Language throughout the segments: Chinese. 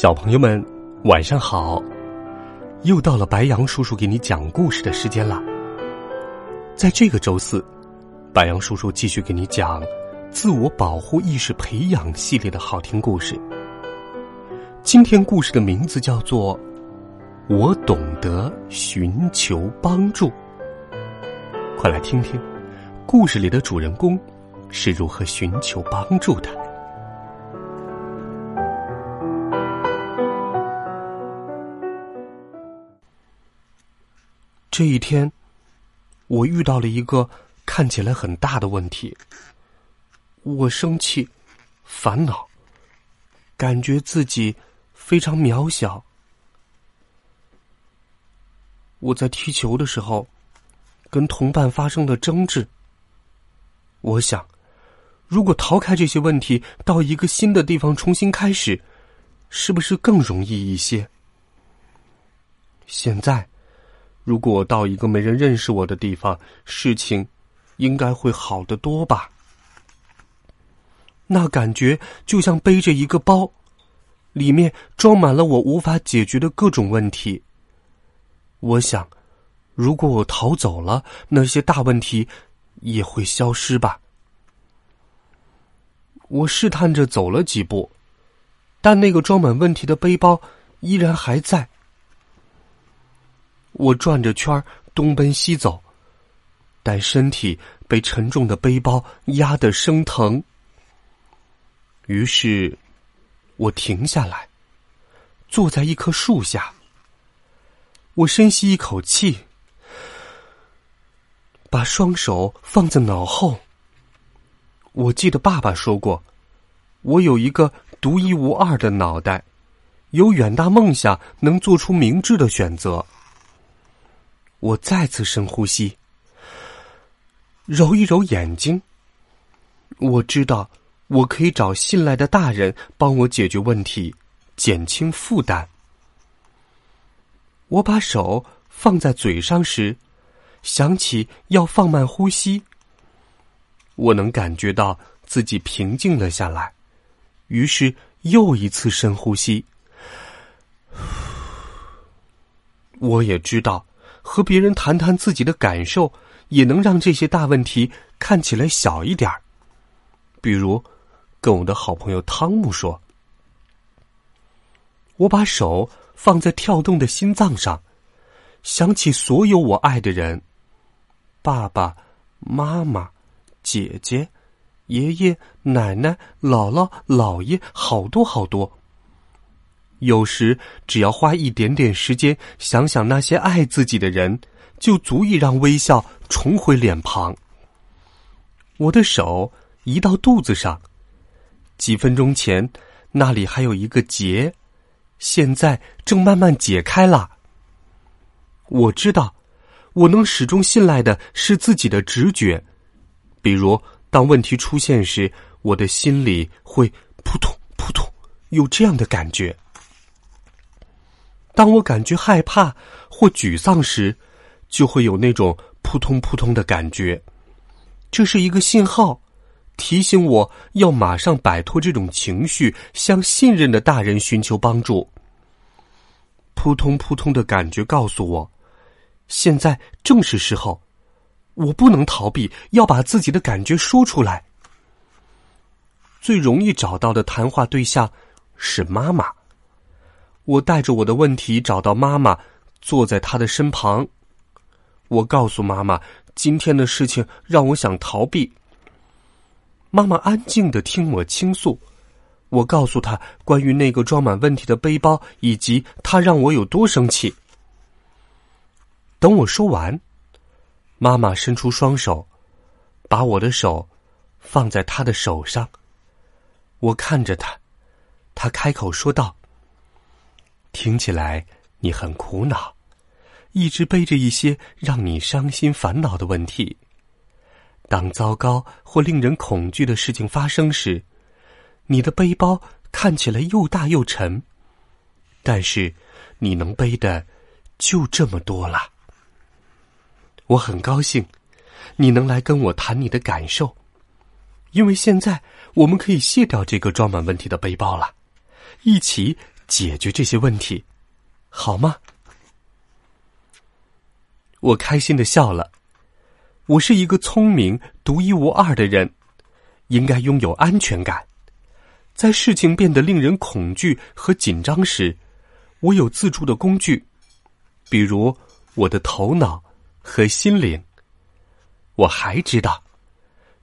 小朋友们，晚上好！又到了白羊叔叔给你讲故事的时间了。在这个周四，白羊叔叔继续给你讲自我保护意识培养系列的好听故事。今天故事的名字叫做《我懂得寻求帮助》。快来听听故事里的主人公是如何寻求帮助的。这一天，我遇到了一个看起来很大的问题。我生气、烦恼，感觉自己非常渺小。我在踢球的时候，跟同伴发生了争执。我想，如果逃开这些问题，到一个新的地方重新开始，是不是更容易一些？现在。如果我到一个没人认识我的地方，事情应该会好得多吧？那感觉就像背着一个包，里面装满了我无法解决的各种问题。我想，如果我逃走了，那些大问题也会消失吧。我试探着走了几步，但那个装满问题的背包依然还在。我转着圈东奔西走，但身体被沉重的背包压得生疼。于是，我停下来，坐在一棵树下。我深吸一口气，把双手放在脑后。我记得爸爸说过，我有一个独一无二的脑袋，有远大梦想，能做出明智的选择。我再次深呼吸，揉一揉眼睛。我知道，我可以找信赖的大人帮我解决问题，减轻负担。我把手放在嘴上时，想起要放慢呼吸。我能感觉到自己平静了下来，于是又一次深呼吸。我也知道。和别人谈谈自己的感受，也能让这些大问题看起来小一点儿。比如，跟我的好朋友汤姆说：“我把手放在跳动的心脏上，想起所有我爱的人，爸爸妈妈、姐姐、爷爷奶奶、姥姥姥爷，好多好多。”有时，只要花一点点时间想想那些爱自己的人，就足以让微笑重回脸庞。我的手移到肚子上，几分钟前那里还有一个结，现在正慢慢解开了。我知道，我能始终信赖的是自己的直觉，比如当问题出现时，我的心里会扑通扑通有这样的感觉。当我感觉害怕或沮丧时，就会有那种扑通扑通的感觉。这是一个信号，提醒我要马上摆脱这种情绪，向信任的大人寻求帮助。扑通扑通的感觉告诉我，现在正是时候。我不能逃避，要把自己的感觉说出来。最容易找到的谈话对象是妈妈。我带着我的问题找到妈妈，坐在她的身旁。我告诉妈妈，今天的事情让我想逃避。妈妈安静的听我倾诉。我告诉她关于那个装满问题的背包，以及她让我有多生气。等我说完，妈妈伸出双手，把我的手放在她的手上。我看着她，她开口说道：“听起来你很苦恼，一直背着一些让你伤心烦恼的问题。当糟糕或令人恐惧的事情发生时，你的背包看起来又大又沉，但是你能背的就这么多了。我很高兴你能来跟我谈你的感受。”因为现在我们可以卸掉这个装满问题的背包了，一起解决这些问题，好吗？我开心的笑了。我是一个聪明、独一无二的人，应该拥有安全感。在事情变得令人恐惧和紧张时，我有自助的工具，比如我的头脑和心灵。我还知道。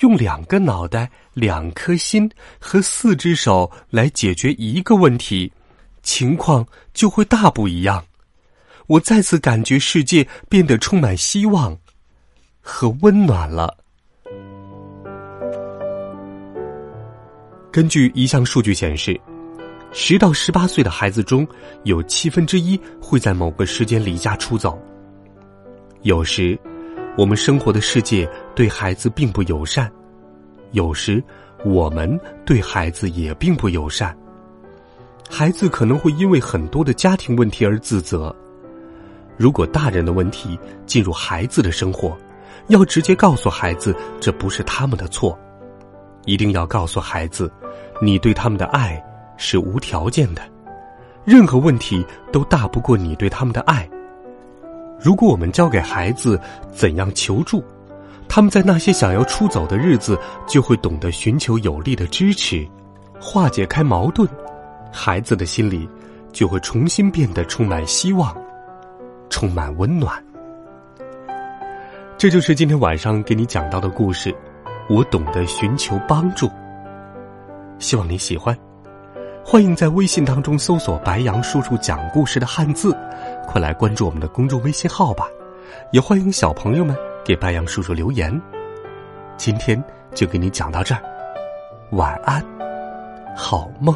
用两个脑袋、两颗心和四只手来解决一个问题，情况就会大不一样。我再次感觉世界变得充满希望和温暖了。根据一项数据显示，十到十八岁的孩子中有七分之一会在某个时间离家出走。有时。我们生活的世界对孩子并不友善，有时我们对孩子也并不友善。孩子可能会因为很多的家庭问题而自责。如果大人的问题进入孩子的生活，要直接告诉孩子这不是他们的错，一定要告诉孩子，你对他们的爱是无条件的，任何问题都大不过你对他们的爱。如果我们教给孩子怎样求助，他们在那些想要出走的日子就会懂得寻求有力的支持，化解开矛盾，孩子的心里就会重新变得充满希望，充满温暖。这就是今天晚上给你讲到的故事。我懂得寻求帮助，希望你喜欢。欢迎在微信当中搜索“白杨叔叔讲故事”的汉字。快来关注我们的公众微信号吧，也欢迎小朋友们给白杨叔叔留言。今天就给你讲到这儿，晚安，好梦。